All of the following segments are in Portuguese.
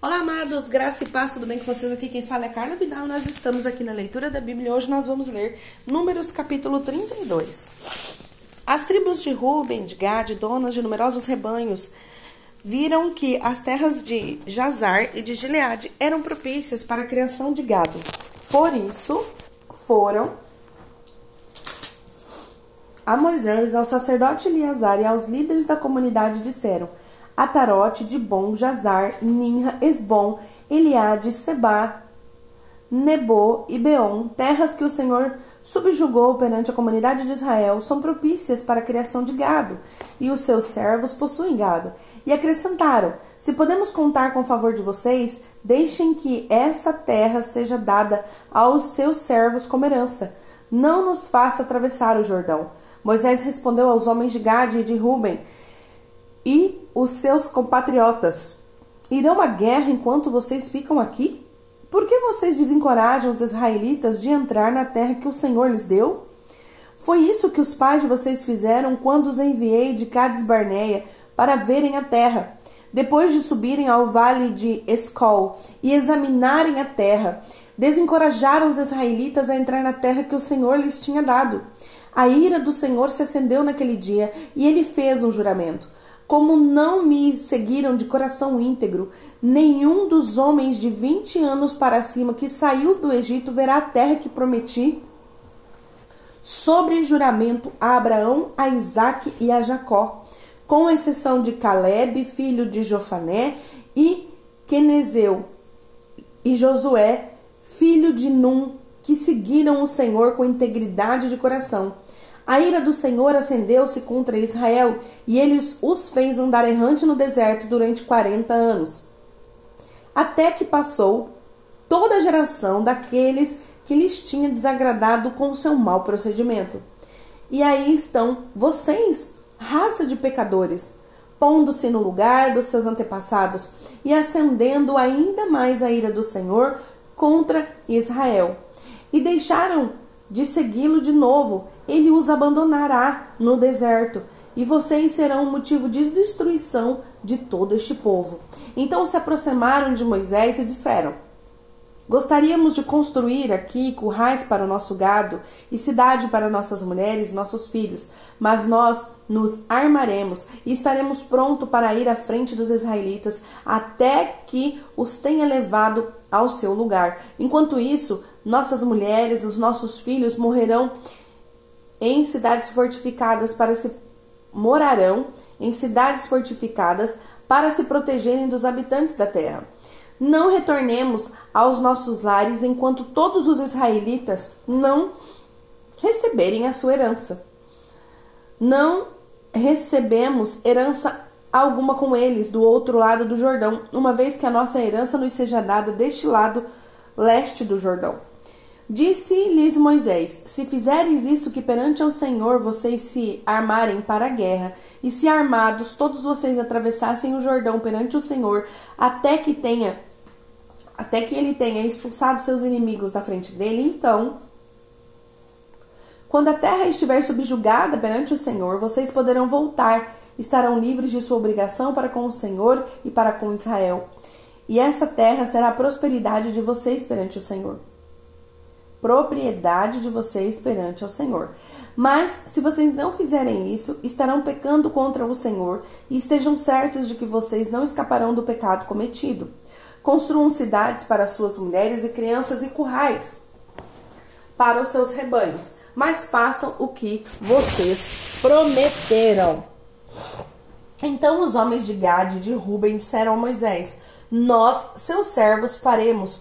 Olá, amados, graça e paz, tudo bem com vocês? Aqui quem fala é Carla Vidal. Nós estamos aqui na leitura da Bíblia hoje nós vamos ler Números capítulo 32. As tribos de Ruben, de Gad, donas de numerosos rebanhos, viram que as terras de Jazar e de Gileade eram propícias para a criação de gado. Por isso, foram a Moisés, ao sacerdote Eleazar e aos líderes da comunidade disseram: Atarote, Dibon, Jazar, Ninra, Esbom, Eliade, Seba, Nebo e Beon, terras que o Senhor subjugou perante a comunidade de Israel, são propícias para a criação de gado, e os seus servos possuem gado. E acrescentaram: Se podemos contar com o favor de vocês, deixem que essa terra seja dada aos seus servos como herança. Não nos faça atravessar o Jordão. Moisés respondeu aos homens de Gade e de Ruben: e os seus compatriotas irão à guerra enquanto vocês ficam aqui? Por que vocês desencorajam os israelitas de entrar na terra que o Senhor lhes deu? Foi isso que os pais de vocês fizeram quando os enviei de Cades Barneia para verem a terra. Depois de subirem ao vale de Escol e examinarem a terra, desencorajaram os israelitas a entrar na terra que o Senhor lhes tinha dado. A ira do Senhor se acendeu naquele dia e ele fez um juramento. Como não me seguiram de coração íntegro, nenhum dos homens de vinte anos para cima que saiu do Egito verá a terra que prometi sobre juramento a Abraão, a Isaque e a Jacó, com exceção de Caleb, filho de Jofané, e Quenezeu, e Josué, filho de Num, que seguiram o Senhor com integridade de coração. A ira do Senhor acendeu-se contra Israel e ele os fez andar errante no deserto durante quarenta anos. Até que passou toda a geração daqueles que lhes tinha desagradado com o seu mau procedimento. E aí estão vocês, raça de pecadores, pondo-se no lugar dos seus antepassados e acendendo ainda mais a ira do Senhor contra Israel. E deixaram de segui-lo de novo ele os abandonará no deserto, e vocês serão motivo de destruição de todo este povo. Então se aproximaram de Moisés e disseram: Gostaríamos de construir aqui currais para o nosso gado e cidade para nossas mulheres e nossos filhos, mas nós nos armaremos e estaremos prontos para ir à frente dos israelitas até que os tenha levado ao seu lugar. Enquanto isso, nossas mulheres, os nossos filhos morrerão em cidades fortificadas para se morarão em cidades fortificadas para se protegerem dos habitantes da terra. Não retornemos aos nossos lares enquanto todos os israelitas não receberem a sua herança. Não recebemos herança alguma com eles do outro lado do Jordão, uma vez que a nossa herança nos seja dada deste lado leste do Jordão. Disse-lhes Moisés: Se fizeres isso que perante ao Senhor vocês se armarem para a guerra, e se armados todos vocês atravessassem o Jordão perante o Senhor, até que tenha até que ele tenha expulsado seus inimigos da frente dele, então quando a terra estiver subjugada perante o Senhor, vocês poderão voltar, estarão livres de sua obrigação para com o Senhor e para com Israel. E essa terra será a prosperidade de vocês perante o Senhor propriedade de vocês perante ao Senhor. Mas se vocês não fizerem isso, estarão pecando contra o Senhor e estejam certos de que vocês não escaparão do pecado cometido. Construam cidades para suas mulheres e crianças e currais para os seus rebanhos, mas façam o que vocês prometeram. Então os homens de Gade e de Ruben disseram a Moisés: Nós, seus servos, faremos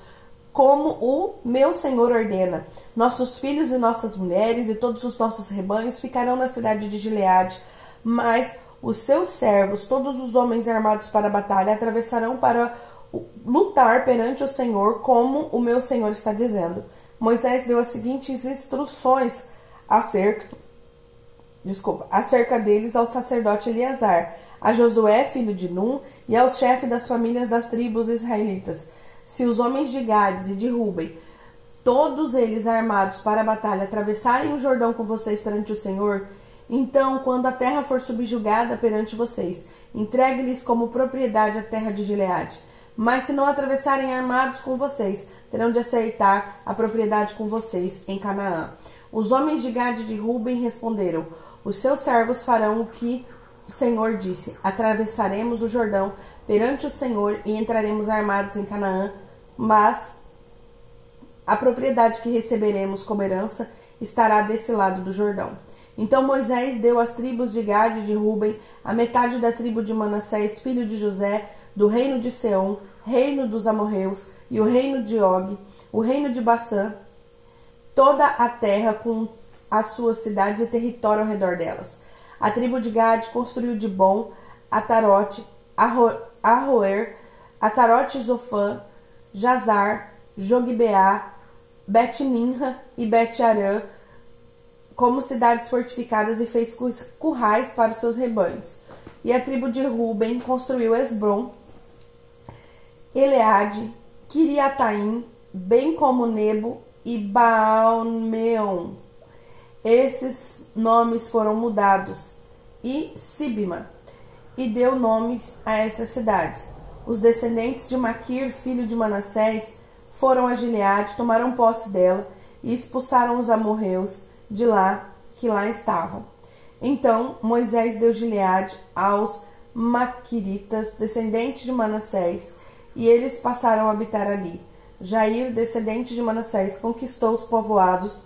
como o meu Senhor ordena. Nossos filhos e nossas mulheres e todos os nossos rebanhos ficarão na cidade de Gileade, mas os seus servos, todos os homens armados para a batalha, atravessarão para lutar perante o Senhor, como o meu Senhor está dizendo. Moisés deu as seguintes instruções acerca, desculpa, acerca deles ao sacerdote Eleazar, a Josué, filho de Num, e aos chefes das famílias das tribos israelitas se os homens de Gades e de Ruben, todos eles armados para a batalha, atravessarem o Jordão com vocês perante o Senhor, então, quando a terra for subjugada perante vocês, entregue-lhes como propriedade a terra de Gileade. Mas se não atravessarem armados com vocês, terão de aceitar a propriedade com vocês em Canaã. Os homens de Gade de Ruben responderam: Os seus servos farão o que o Senhor disse: Atravessaremos o Jordão perante o Senhor e entraremos armados em Canaã, mas a propriedade que receberemos como herança estará desse lado do Jordão. Então Moisés deu às tribos de Gade e de Ruben, a metade da tribo de Manassés, filho de José, do reino de Seom, reino dos amorreus, e o reino de Og, o reino de Bassã, toda a terra com as suas cidades e território ao redor delas. A tribo de Gade construiu de bom Atarote, Arroer, Atarote Zofã, Jazar, Jogbeá, Bet-Minha e Bet-Arã como cidades fortificadas e fez currais para os seus rebanhos. E a tribo de Ruben construiu Esbron, Eleade, Kiriataim, bem como Nebo e Baalmeon. Esses nomes foram mudados. E Sibma, e deu nomes a essas cidades. Os descendentes de Maquir, filho de Manassés, foram a Gileade, tomaram posse dela e expulsaram os amorreus de lá que lá estavam. Então Moisés deu Gileade aos Maquiritas, descendentes de Manassés, e eles passaram a habitar ali. Jair, descendente de Manassés, conquistou os povoados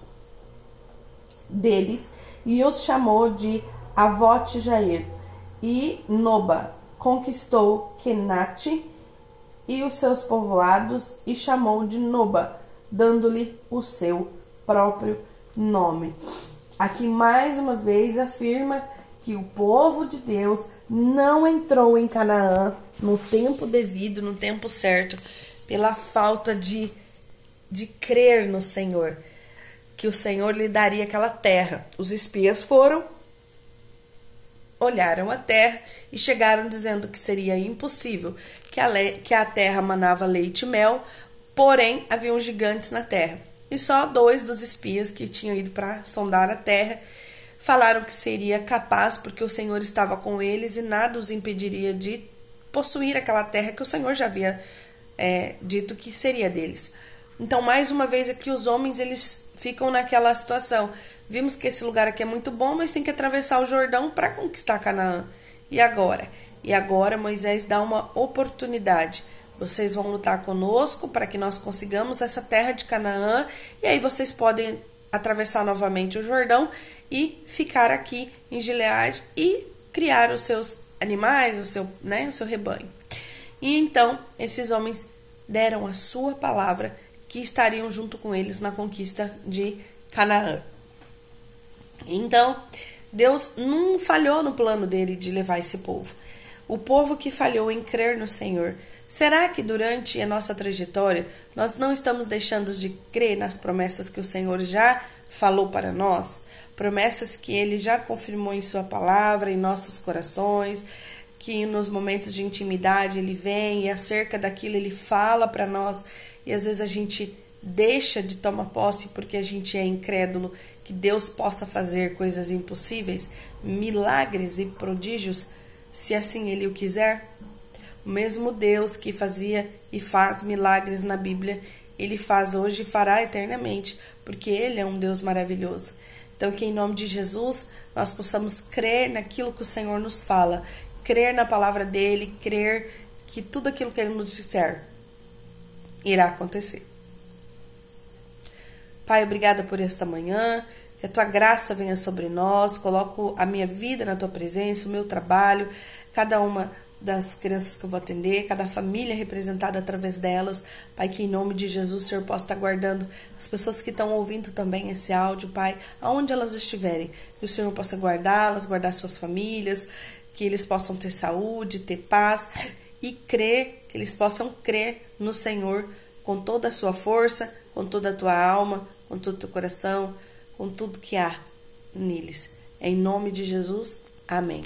deles e os chamou de Avote Jair. E Noba conquistou Kenate e os seus povoados e chamou de Noba, dando-lhe o seu próprio nome. Aqui mais uma vez afirma que o povo de Deus não entrou em Canaã no tempo devido, no tempo certo, pela falta de, de crer no Senhor, que o Senhor lhe daria aquela terra. Os espias foram, olharam a terra e chegaram dizendo que seria impossível, que a, que a terra manava leite e mel, porém haviam gigantes na terra. E só dois dos espias que tinham ido para sondar a terra falaram que seria capaz, porque o Senhor estava com eles e nada os impediria de possuir aquela terra que o Senhor já havia é, dito que seria deles. Então, mais uma vez aqui os homens eles ficam naquela situação. Vimos que esse lugar aqui é muito bom, mas tem que atravessar o Jordão para conquistar Canaã. E agora? E agora Moisés dá uma oportunidade. Vocês vão lutar conosco para que nós consigamos essa terra de Canaã, e aí vocês podem atravessar novamente o Jordão e ficar aqui em Gileade e criar os seus animais, o seu, né, o seu rebanho. E então esses homens deram a sua palavra que estariam junto com eles na conquista de Canaã. Então, Deus não falhou no plano dele de levar esse povo. O povo que falhou em crer no Senhor. Será que durante a nossa trajetória nós não estamos deixando de crer nas promessas que o Senhor já falou para nós? promessas que ele já confirmou em sua palavra, em nossos corações, que nos momentos de intimidade ele vem e acerca daquilo ele fala para nós e às vezes a gente deixa de tomar posse porque a gente é incrédulo que Deus possa fazer coisas impossíveis, milagres e prodígios, se assim ele o quiser. O mesmo Deus que fazia e faz milagres na Bíblia, ele faz hoje e fará eternamente, porque ele é um Deus maravilhoso. Então, que em nome de Jesus nós possamos crer naquilo que o Senhor nos fala, crer na palavra dele, crer que tudo aquilo que ele nos disser irá acontecer. Pai, obrigada por esta manhã. Que a tua graça venha sobre nós. Coloco a minha vida na tua presença, o meu trabalho, cada uma das crianças que eu vou atender, cada família representada através delas. Pai, que em nome de Jesus o Senhor possa estar guardando as pessoas que estão ouvindo também esse áudio, Pai, aonde elas estiverem. Que o Senhor possa guardá-las, guardar suas famílias, que eles possam ter saúde, ter paz e crer, que eles possam crer no Senhor com toda a sua força, com toda a tua alma, com todo o teu coração, com tudo que há neles. Em nome de Jesus, amém.